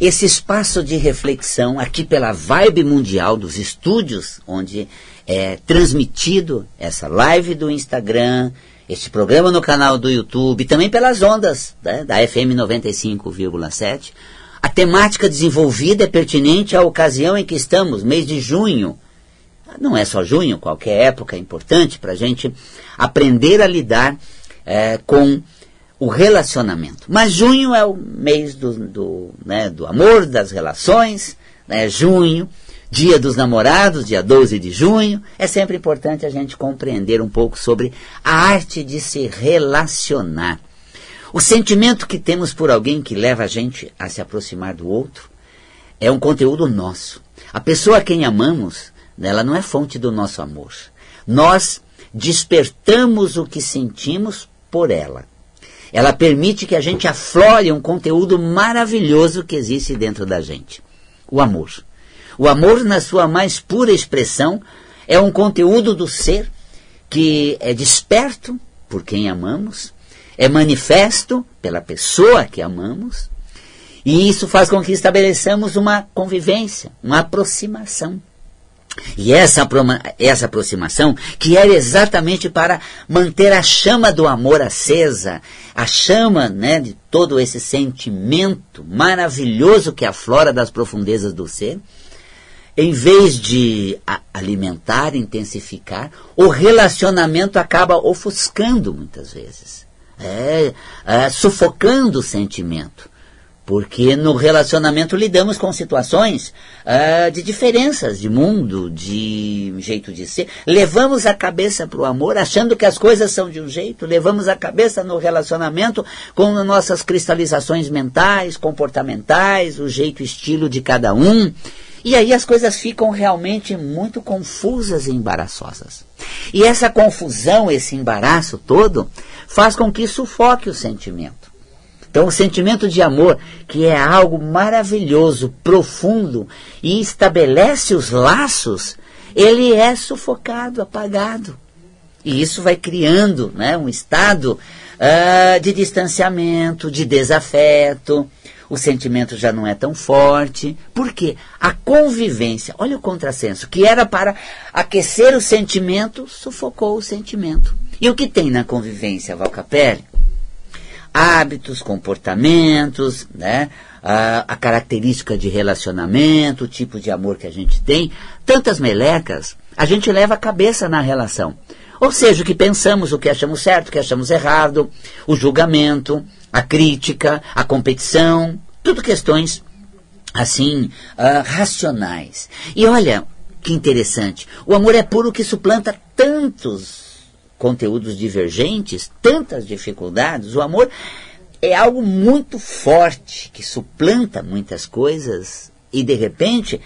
esse espaço de reflexão aqui pela vibe mundial dos estúdios, onde é transmitido essa live do Instagram, este programa no canal do YouTube, também pelas ondas né, da FM 95,7. A temática desenvolvida é pertinente à ocasião em que estamos, mês de junho. Não é só junho, qualquer época é importante para a gente aprender a lidar é, com o relacionamento. Mas junho é o mês do, do, né, do amor, das relações, né, junho, dia dos namorados, dia 12 de junho. É sempre importante a gente compreender um pouco sobre a arte de se relacionar. O sentimento que temos por alguém que leva a gente a se aproximar do outro é um conteúdo nosso. A pessoa a quem amamos, ela não é fonte do nosso amor. Nós despertamos o que sentimos por ela. Ela permite que a gente aflore um conteúdo maravilhoso que existe dentro da gente: o amor. O amor, na sua mais pura expressão, é um conteúdo do ser que é desperto por quem amamos, é manifesto pela pessoa que amamos, e isso faz com que estabeleçamos uma convivência, uma aproximação. E essa, essa aproximação, que era exatamente para manter a chama do amor acesa, a chama né, de todo esse sentimento maravilhoso que aflora das profundezas do ser, em vez de alimentar, intensificar, o relacionamento acaba ofuscando muitas vezes, é, é, sufocando o sentimento. Porque no relacionamento lidamos com situações uh, de diferenças de mundo, de jeito de ser. Levamos a cabeça para o amor achando que as coisas são de um jeito. Levamos a cabeça no relacionamento com nossas cristalizações mentais, comportamentais, o jeito, estilo de cada um. E aí as coisas ficam realmente muito confusas e embaraçosas. E essa confusão, esse embaraço todo, faz com que sufoque o sentimento. Então, o sentimento de amor, que é algo maravilhoso, profundo e estabelece os laços, ele é sufocado, apagado. E isso vai criando né, um estado uh, de distanciamento, de desafeto. O sentimento já não é tão forte. Por quê? A convivência, olha o contrassenso, que era para aquecer o sentimento, sufocou o sentimento. E o que tem na convivência, Valcapelli? Hábitos, comportamentos, né? A, a, característica de relacionamento, o tipo de amor que a gente tem, tantas melecas, a gente leva a cabeça na relação. Ou seja, o que pensamos, o que achamos certo, o que achamos errado, o julgamento, a crítica, a competição, tudo questões assim uh, racionais. E olha que interessante, o amor é puro que suplanta tantos conteúdos divergentes, tantas dificuldades, o amor é algo muito forte que suplanta muitas coisas e de repente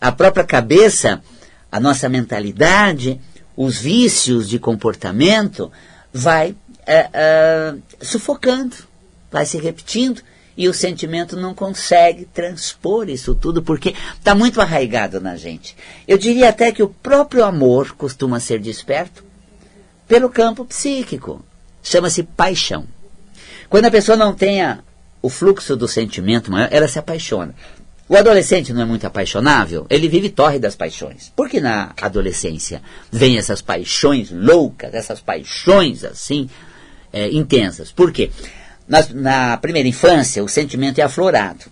a própria cabeça, a nossa mentalidade, os vícios de comportamento vai é, é, sufocando, vai se repetindo e o sentimento não consegue transpor isso tudo porque está muito arraigado na gente. Eu diria até que o próprio amor costuma ser desperto pelo campo psíquico. Chama-se paixão. Quando a pessoa não tenha o fluxo do sentimento maior, ela se apaixona. O adolescente não é muito apaixonável, ele vive torre das paixões. Por que na adolescência vem essas paixões loucas, essas paixões assim é, intensas? Por quê? Na, na primeira infância, o sentimento é aflorado.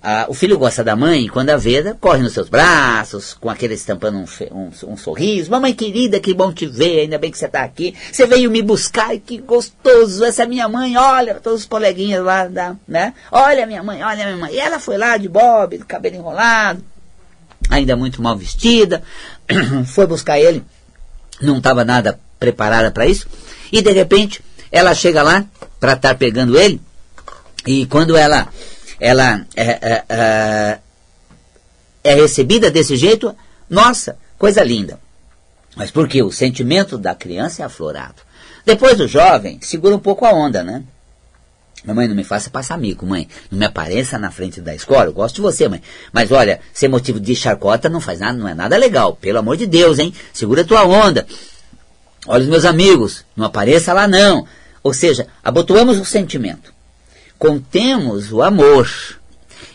Ah, o filho gosta da mãe quando a vê, corre nos seus braços, com aquele estampando um, um, um, sorriso. Mamãe querida, que bom te ver, ainda bem que você está aqui. Você veio me buscar que gostoso, essa é minha mãe, olha, todos os coleguinhas lá, da, né? Olha minha mãe, olha minha mãe. E ela foi lá de bob, cabelo enrolado, ainda muito mal vestida, foi buscar ele, não estava nada preparada para isso, e de repente ela chega lá para estar tá pegando ele, e quando ela ela é, é, é, é recebida desse jeito, nossa, coisa linda. Mas por que? O sentimento da criança é aflorado. Depois o jovem segura um pouco a onda, né? Mamãe, não me faça passar mico, mãe. Não me apareça na frente da escola. Eu gosto de você, mãe. Mas olha, ser motivo de charcota não faz nada, não é nada legal. Pelo amor de Deus, hein? Segura tua onda. Olha os meus amigos, não apareça lá não. Ou seja, abotoamos o sentimento contemos o amor.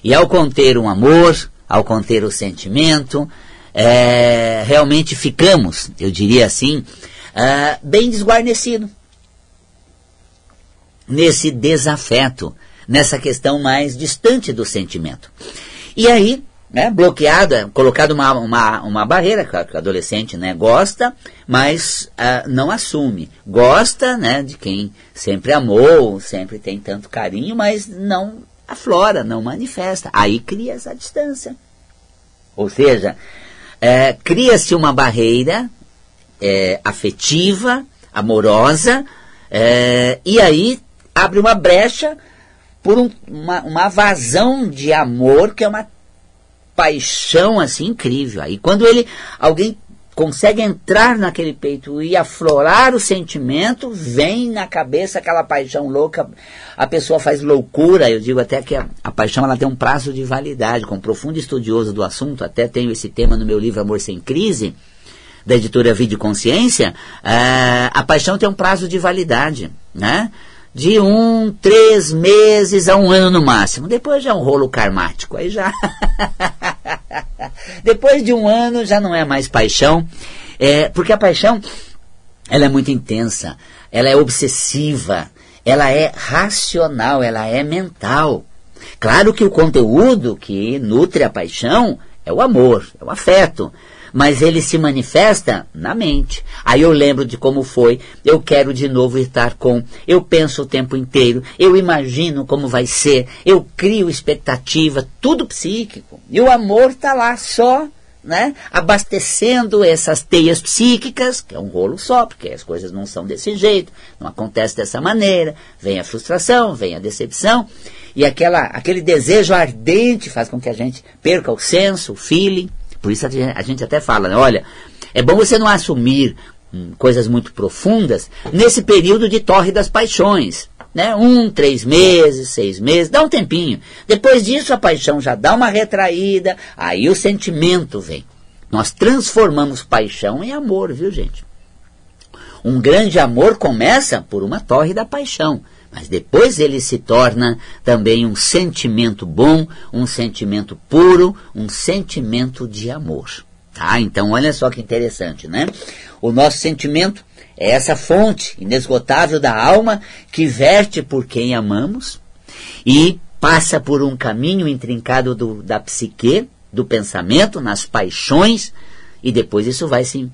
E ao conter um amor, ao conter o sentimento, é, realmente ficamos, eu diria assim, é, bem desguarnecido nesse desafeto, nessa questão mais distante do sentimento. E aí, né, bloqueada, colocado uma, uma, uma barreira, que o adolescente né, gosta, mas uh, não assume. Gosta né, de quem sempre amou, sempre tem tanto carinho, mas não aflora, não manifesta. Aí cria essa distância. Ou seja, é, cria-se uma barreira é, afetiva, amorosa, é, e aí abre uma brecha por um, uma, uma vazão de amor que é uma paixão assim incrível. Aí quando ele alguém consegue entrar naquele peito e aflorar o sentimento, vem na cabeça aquela paixão louca, a pessoa faz loucura, eu digo até que a, a paixão ela tem um prazo de validade, como profundo estudioso do assunto, até tenho esse tema no meu livro Amor Sem Crise, da editora Vida e Consciência, uh, a paixão tem um prazo de validade, né? De um, três meses a um ano no máximo. Depois já é um rolo karmático. Aí já. Depois de um ano já não é mais paixão. É, porque a paixão ela é muito intensa, ela é obsessiva, ela é racional, ela é mental. Claro que o conteúdo que nutre a paixão é o amor, é o afeto mas ele se manifesta na mente. Aí eu lembro de como foi, eu quero de novo estar com, eu penso o tempo inteiro, eu imagino como vai ser, eu crio expectativa, tudo psíquico. E o amor está lá só né, abastecendo essas teias psíquicas, que é um rolo só, porque as coisas não são desse jeito, não acontece dessa maneira, vem a frustração, vem a decepção, e aquela, aquele desejo ardente faz com que a gente perca o senso, o feeling, por isso a gente até fala, né? olha, é bom você não assumir hum, coisas muito profundas nesse período de torre das paixões. Né? Um, três meses, seis meses, dá um tempinho. Depois disso a paixão já dá uma retraída, aí o sentimento vem. Nós transformamos paixão em amor, viu gente? Um grande amor começa por uma torre da paixão. Mas depois ele se torna também um sentimento bom, um sentimento puro, um sentimento de amor. Tá? Então olha só que interessante, né? O nosso sentimento é essa fonte inesgotável da alma que verte por quem amamos e passa por um caminho intrincado do, da psique, do pensamento, nas paixões, e depois isso vai se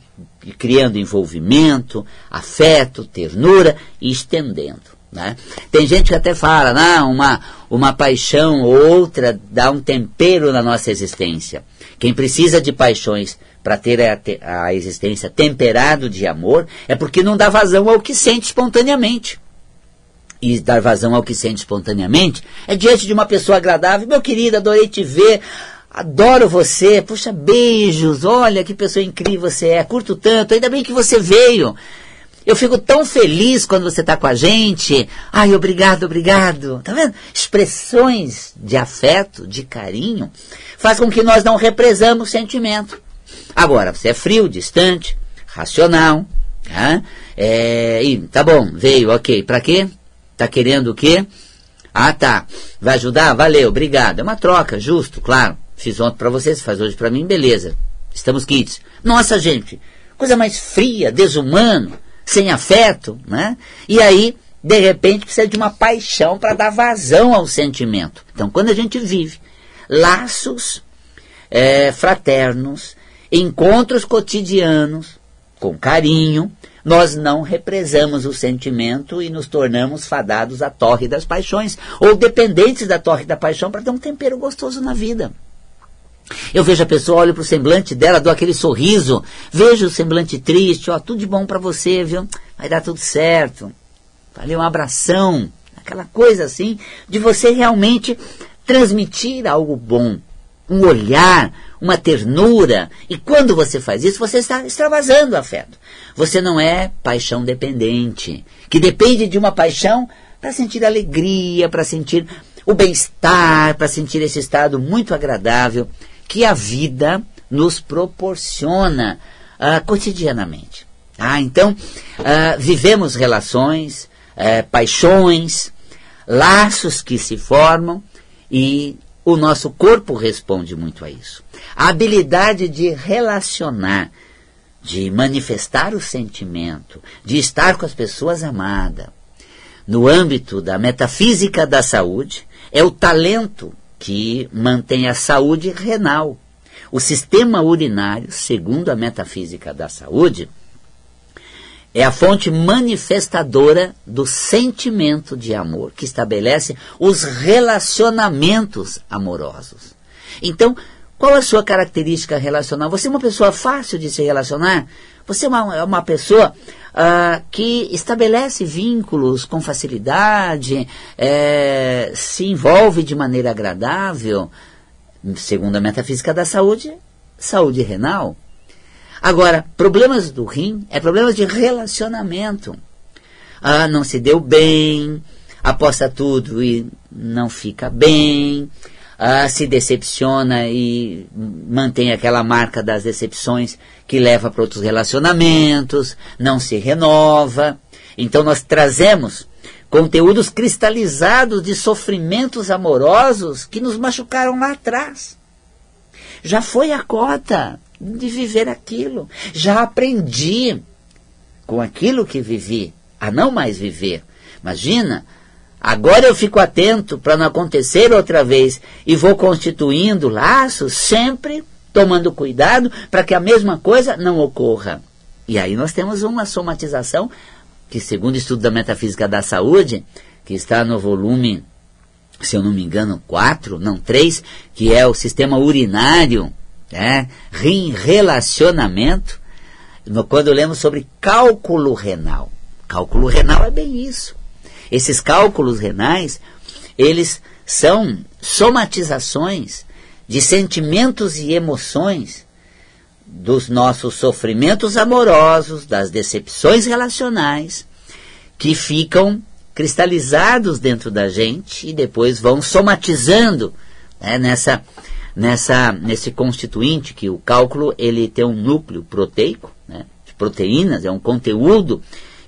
criando envolvimento, afeto, ternura e estendendo. Né? Tem gente que até fala, não, uma, uma paixão ou outra dá um tempero na nossa existência. Quem precisa de paixões para ter a, a existência temperado de amor é porque não dá vazão ao que sente espontaneamente. E dar vazão ao que sente espontaneamente é diante de uma pessoa agradável, meu querido, adorei te ver, adoro você, puxa, beijos, olha que pessoa incrível você é, curto tanto, ainda bem que você veio. Eu fico tão feliz quando você está com a gente. Ai, obrigado, obrigado. Tá vendo? Expressões de afeto, de carinho, faz com que nós não represamos sentimento. Agora, você é frio, distante, racional. Tá? É, e, tá bom, veio, ok. Para quê? Tá querendo o quê? Ah, tá. Vai ajudar? Valeu, obrigado. É uma troca, justo, claro. Fiz ontem para você, você faz hoje para mim, beleza. Estamos kits. Nossa, gente, coisa mais fria, desumano sem afeto, né? E aí, de repente, precisa de uma paixão para dar vazão ao sentimento. Então, quando a gente vive laços é, fraternos, encontros cotidianos, com carinho, nós não represamos o sentimento e nos tornamos fadados à torre das paixões, ou dependentes da torre da paixão para ter um tempero gostoso na vida. Eu vejo a pessoa, olho para o semblante dela, dou aquele sorriso, vejo o semblante triste, ó, tudo de bom para você, viu? Vai dar tudo certo. Valeu, um abração, aquela coisa assim, de você realmente transmitir algo bom, um olhar, uma ternura. E quando você faz isso, você está extravasando afeto. Você não é paixão dependente, que depende de uma paixão para sentir alegria, para sentir o bem-estar, para sentir esse estado muito agradável que a vida nos proporciona uh, cotidianamente. Ah, então, uh, vivemos relações, uh, paixões, laços que se formam e o nosso corpo responde muito a isso. A habilidade de relacionar, de manifestar o sentimento, de estar com as pessoas amadas, no âmbito da metafísica da saúde, é o talento que mantém a saúde renal. O sistema urinário, segundo a metafísica da saúde, é a fonte manifestadora do sentimento de amor que estabelece os relacionamentos amorosos. Então, qual a sua característica relacional? Você é uma pessoa fácil de se relacionar? Você é uma, é uma pessoa uh, que estabelece vínculos com facilidade, é, se envolve de maneira agradável? Segundo a metafísica da saúde, saúde renal. Agora, problemas do rim é problemas de relacionamento. Ah, não se deu bem, aposta tudo e não fica bem, ah, se decepciona e mantém aquela marca das decepções que leva para outros relacionamentos, não se renova. Então nós trazemos conteúdos cristalizados de sofrimentos amorosos que nos machucaram lá atrás. Já foi a cota de viver aquilo. Já aprendi com aquilo que vivi a não mais viver. Imagina, agora eu fico atento para não acontecer outra vez e vou constituindo laços sempre tomando cuidado para que a mesma coisa não ocorra. E aí nós temos uma somatização que, segundo o estudo da metafísica da saúde, que está no volume, se eu não me engano, 4, não 3, que é o sistema urinário né? rim relacionamento, quando lemos sobre cálculo renal. Cálculo renal é bem isso. Esses cálculos renais, eles são somatizações de sentimentos e emoções dos nossos sofrimentos amorosos, das decepções relacionais, que ficam cristalizados dentro da gente e depois vão somatizando né, nessa nessa, nesse constituinte, que o cálculo ele tem um núcleo proteico, né, de proteínas, é um conteúdo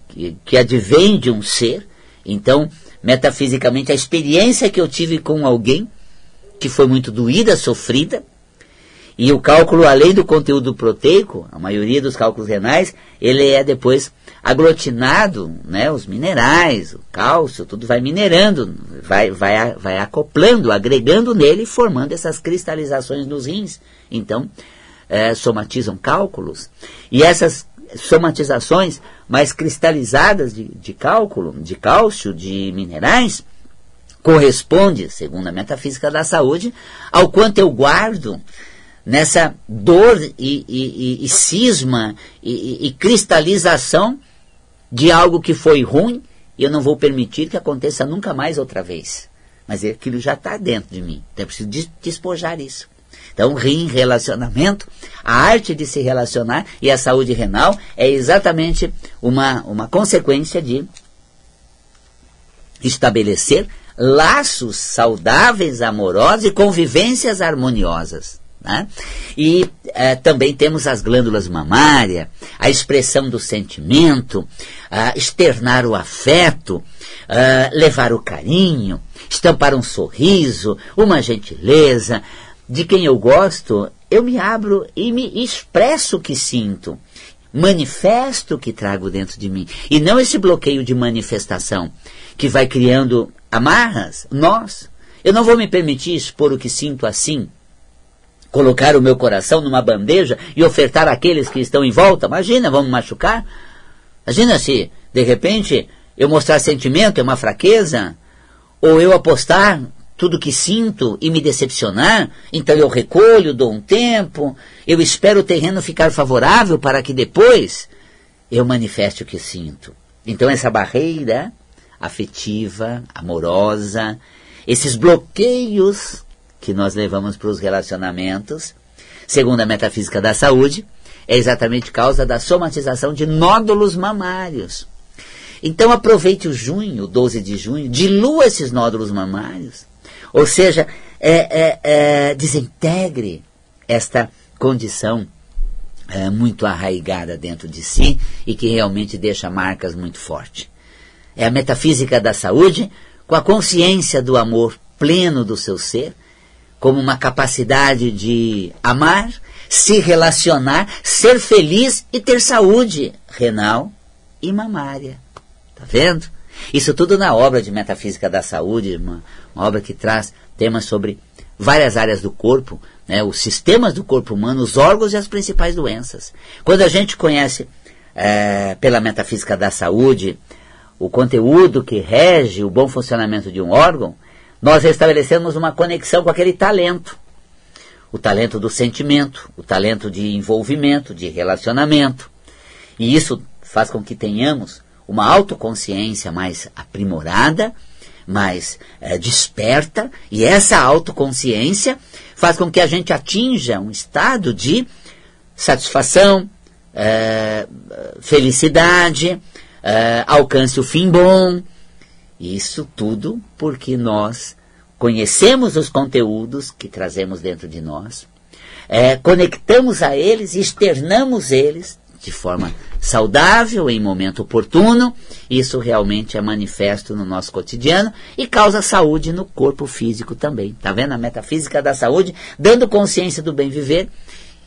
que, que advém de um ser. Então, metafisicamente, a experiência que eu tive com alguém que foi muito doída, sofrida, e o cálculo, além do conteúdo proteico, a maioria dos cálculos renais, ele é depois aglutinado, né, os minerais, o cálcio, tudo vai minerando, vai, vai, vai acoplando, agregando nele, formando essas cristalizações nos rins. Então, é, somatizam cálculos. E essas somatizações mais cristalizadas de, de cálculo, de cálcio, de minerais, corresponde, segundo a metafísica da saúde, ao quanto eu guardo nessa dor e, e, e, e cisma e, cristalização de algo que foi ruim e eu não vou permitir que aconteça nunca mais outra vez. Mas aquilo já está dentro de mim. Então eu preciso despojar isso. Então, rim, relacionamento, a arte de se relacionar e a saúde renal é exatamente uma, uma consequência de estabelecer laços saudáveis, amorosos e convivências harmoniosas. Né? E é, também temos as glândulas mamárias, a expressão do sentimento, externar o afeto, levar o carinho, estampar um sorriso, uma gentileza. De quem eu gosto, eu me abro e me expresso o que sinto. Manifesto o que trago dentro de mim. E não esse bloqueio de manifestação que vai criando amarras, nós. Eu não vou me permitir expor o que sinto assim, colocar o meu coração numa bandeja e ofertar àqueles que estão em volta. Imagina, vamos machucar? Imagina se, de repente, eu mostrar sentimento é uma fraqueza, ou eu apostar tudo que sinto e me decepcionar, então eu recolho, dou um tempo, eu espero o terreno ficar favorável para que depois eu manifeste o que sinto. Então essa barreira afetiva, amorosa, esses bloqueios que nós levamos para os relacionamentos, segundo a metafísica da saúde, é exatamente causa da somatização de nódulos mamários. Então aproveite o junho, 12 de junho, dilua esses nódulos mamários. Ou seja, é, é, é, desintegre esta condição é, muito arraigada dentro de si e que realmente deixa marcas muito fortes. É a metafísica da saúde com a consciência do amor pleno do seu ser, como uma capacidade de amar, se relacionar, ser feliz e ter saúde renal e mamária. Tá vendo? Isso tudo na obra de Metafísica da Saúde, uma, uma obra que traz temas sobre várias áreas do corpo, né, os sistemas do corpo humano, os órgãos e as principais doenças. Quando a gente conhece é, pela metafísica da saúde o conteúdo que rege o bom funcionamento de um órgão, nós estabelecemos uma conexão com aquele talento. O talento do sentimento, o talento de envolvimento, de relacionamento. E isso faz com que tenhamos uma autoconsciência mais aprimorada, mais é, desperta, e essa autoconsciência faz com que a gente atinja um estado de satisfação, é, felicidade, é, alcance o fim bom. Isso tudo porque nós conhecemos os conteúdos que trazemos dentro de nós, é, conectamos a eles externamos eles de forma saudável, em momento oportuno. Isso realmente é manifesto no nosso cotidiano e causa saúde no corpo físico também. Tá vendo? A metafísica da saúde, dando consciência do bem viver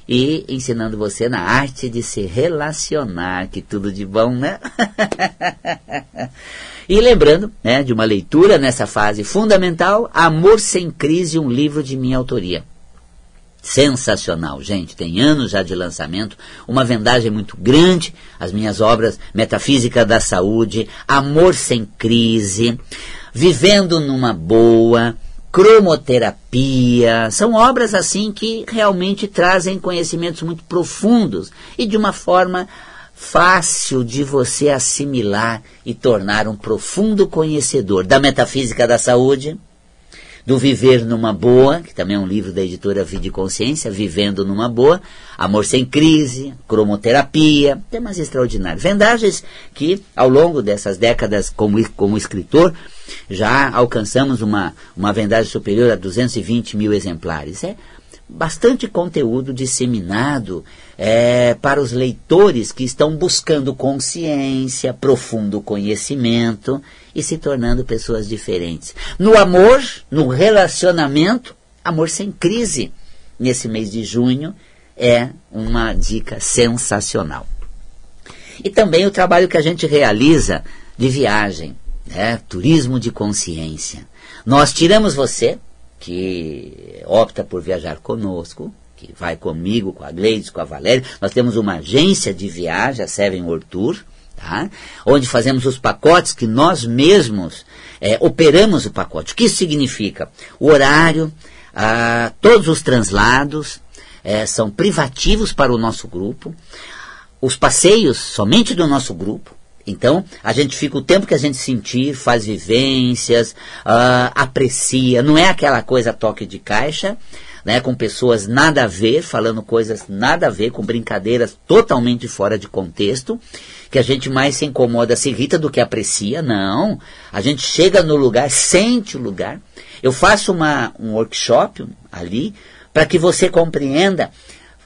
e ensinando você na arte de se relacionar, que tudo de bom, né? e lembrando né, de uma leitura nessa fase fundamental, Amor Sem Crise, um livro de minha autoria. Sensacional, gente, tem anos já de lançamento, uma vendagem muito grande, as minhas obras Metafísica da Saúde, Amor Sem Crise, Vivendo numa Boa, cromoterapia, são obras assim que realmente trazem conhecimentos muito profundos e de uma forma fácil de você assimilar e tornar um profundo conhecedor da metafísica da saúde, do Viver numa Boa, que também é um livro da editora Vida e Consciência, Vivendo numa Boa, Amor Sem Crise, Cromoterapia, temas extraordinários. Vendagens que, ao longo dessas décadas como, como escritor, já alcançamos uma, uma vendagem superior a 220 mil exemplares. É bastante conteúdo disseminado é, para os leitores que estão buscando consciência, profundo conhecimento e se tornando pessoas diferentes. No amor, no relacionamento, amor sem crise. Nesse mês de junho é uma dica sensacional. E também o trabalho que a gente realiza de viagem, né? turismo de consciência. Nós tiramos você, que opta por viajar conosco, que vai comigo, com a Gleides, com a Valéria. Nós temos uma agência de viagem, a Seven World Tour, tá? onde fazemos os pacotes que nós mesmos é, operamos o pacote. O que isso significa? O horário, ah, todos os translados é, são privativos para o nosso grupo, os passeios somente do nosso grupo. Então, a gente fica o tempo que a gente sentir, faz vivências, uh, aprecia, não é aquela coisa toque de caixa, né, com pessoas nada a ver, falando coisas nada a ver, com brincadeiras totalmente fora de contexto, que a gente mais se incomoda, se irrita do que aprecia. Não, a gente chega no lugar, sente o lugar. Eu faço uma, um workshop ali para que você compreenda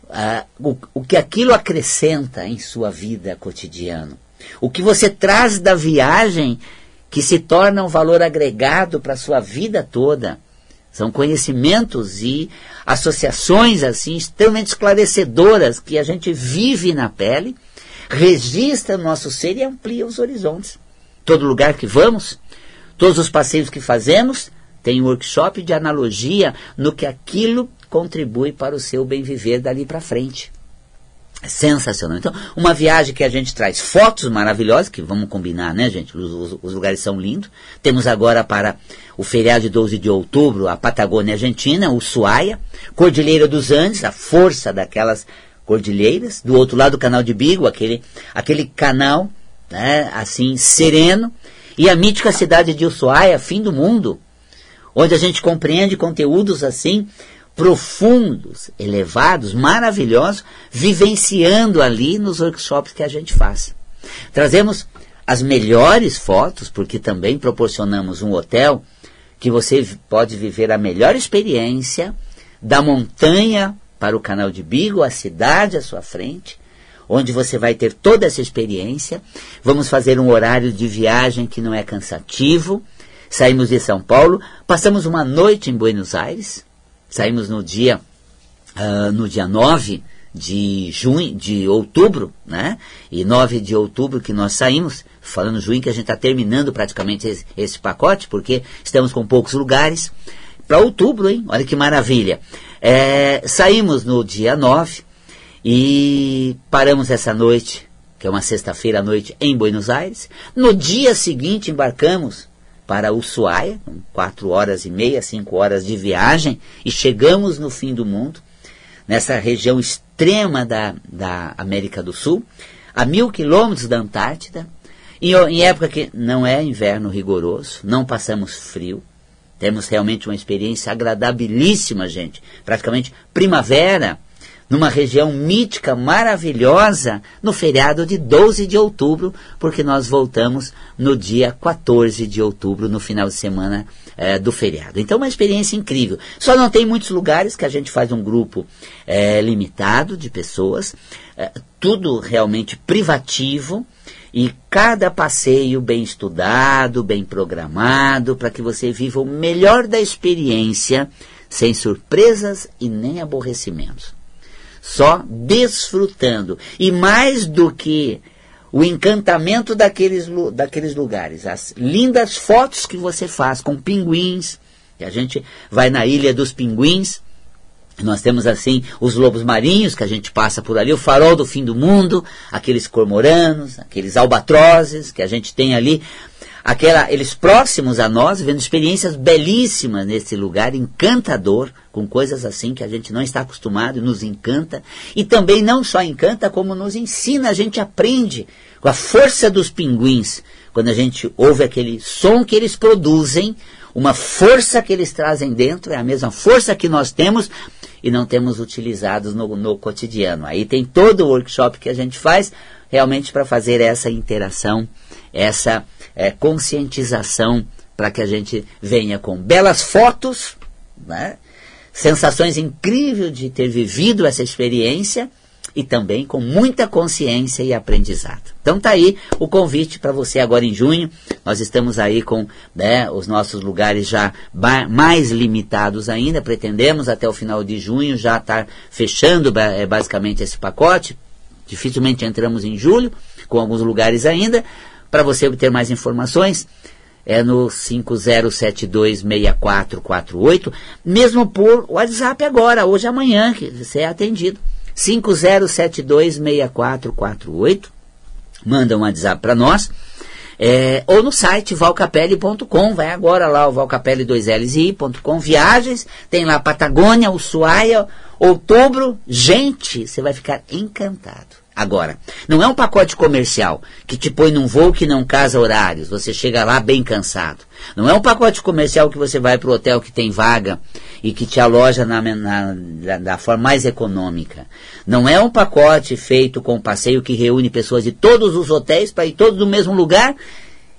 uh, o, o que aquilo acrescenta em sua vida cotidiana. O que você traz da viagem que se torna um valor agregado para a sua vida toda. São conhecimentos e associações assim extremamente esclarecedoras que a gente vive na pele, registra no nosso ser e amplia os horizontes. Todo lugar que vamos, todos os passeios que fazemos, tem um workshop de analogia no que aquilo contribui para o seu bem viver dali para frente. Sensacional. Então, uma viagem que a gente traz fotos maravilhosas, que vamos combinar, né, gente? Os, os, os, lugares são lindos. Temos agora para o feriado de 12 de outubro a Patagônia Argentina, o Suaia, Cordilheira dos Andes, a força daquelas cordilheiras. Do outro lado, o canal de Bigo, aquele, aquele canal, né, assim, sereno. E a mítica cidade de Ushuaia, fim do mundo, onde a gente compreende conteúdos assim profundos, elevados, maravilhosos, vivenciando ali nos workshops que a gente faz. Trazemos as melhores fotos, porque também proporcionamos um hotel que você pode viver a melhor experiência da montanha para o canal de Bigo, a cidade à sua frente, onde você vai ter toda essa experiência. Vamos fazer um horário de viagem que não é cansativo. Saímos de São Paulo, passamos uma noite em Buenos Aires, saímos no dia, uh, no dia 9 de junho, de outubro, né? E 9 de outubro que nós saímos, falando junho que a gente está terminando praticamente esse, esse, pacote, porque estamos com poucos lugares. Para outubro, hein? Olha que maravilha. É, saímos no dia 9 e paramos essa noite, que é uma sexta-feira à noite, em Buenos Aires. No dia seguinte embarcamos para Ushuaia, quatro horas e meia, cinco horas de viagem, e chegamos no fim do mundo, nessa região extrema da, da América do Sul, a mil quilômetros da Antártida, em, em época que não é inverno rigoroso, não passamos frio, temos realmente uma experiência agradabilíssima, gente. Praticamente primavera, numa região mítica, maravilhosa, no feriado de 12 de outubro, porque nós voltamos no dia 14 de outubro, no final de semana é, do feriado. Então, uma experiência incrível. Só não tem muitos lugares que a gente faz um grupo é, limitado de pessoas, é, tudo realmente privativo. E cada passeio bem estudado, bem programado, para que você viva o melhor da experiência, sem surpresas e nem aborrecimentos só desfrutando. E mais do que o encantamento daqueles, daqueles lugares, as lindas fotos que você faz com pinguins, que a gente vai na Ilha dos Pinguins, nós temos assim os lobos marinhos que a gente passa por ali, o farol do fim do mundo, aqueles cormoranos, aqueles albatrozes que a gente tem ali aquela, eles próximos a nós, vendo experiências belíssimas nesse lugar, encantador, com coisas assim que a gente não está acostumado nos encanta. E também não só encanta, como nos ensina, a gente aprende com a força dos pinguins. Quando a gente ouve aquele som que eles produzem, uma força que eles trazem dentro, é a mesma força que nós temos e não temos utilizados no, no cotidiano. Aí tem todo o workshop que a gente faz realmente para fazer essa interação, essa é, conscientização para que a gente venha com belas fotos, né? Sensações incríveis de ter vivido essa experiência e também com muita consciência e aprendizado. Então tá aí o convite para você agora em junho. Nós estamos aí com né, os nossos lugares já mais limitados ainda. Pretendemos até o final de junho já estar tá fechando é, basicamente esse pacote. Dificilmente entramos em julho, com alguns lugares ainda. Para você obter mais informações, é no 50726448, mesmo por WhatsApp agora, hoje amanhã, que você é atendido. 50726448, manda um WhatsApp para nós. É, ou no site valcapelli.com, vai agora lá o valcapelli2lsi.com, viagens, tem lá Patagônia, Ushuaia, outubro, gente, você vai ficar encantado. Agora, não é um pacote comercial que te põe num voo que não casa horários, você chega lá bem cansado. Não é um pacote comercial que você vai para o hotel que tem vaga e que te aloja na, na, na, da forma mais econômica. Não é um pacote feito com passeio que reúne pessoas de todos os hotéis para ir todos no mesmo lugar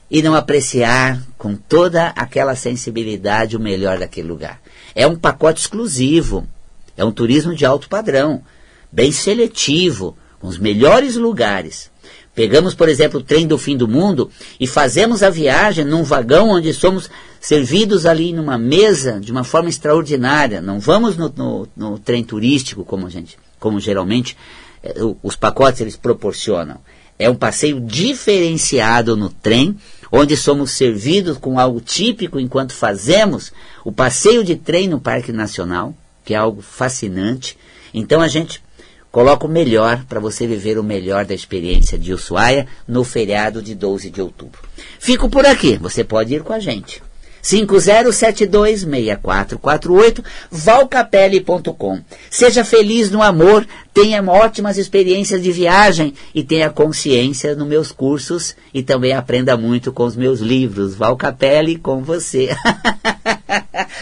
e não apreciar com toda aquela sensibilidade o melhor daquele lugar. É um pacote exclusivo, é um turismo de alto padrão, bem seletivo os melhores lugares. Pegamos, por exemplo, o trem do fim do mundo e fazemos a viagem num vagão onde somos servidos ali numa mesa de uma forma extraordinária. Não vamos no, no, no trem turístico como gente, como geralmente eh, os pacotes eles proporcionam. É um passeio diferenciado no trem, onde somos servidos com algo típico enquanto fazemos o passeio de trem no Parque Nacional, que é algo fascinante. Então a gente Coloca o melhor para você viver o melhor da experiência de Ushuaia no feriado de 12 de outubro. Fico por aqui, você pode ir com a gente. 50726448 valcapelli.com. Seja feliz no amor, tenha ótimas experiências de viagem e tenha consciência nos meus cursos e também aprenda muito com os meus livros. Valcapelli com você.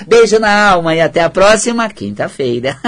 Beijo na alma e até a próxima quinta-feira.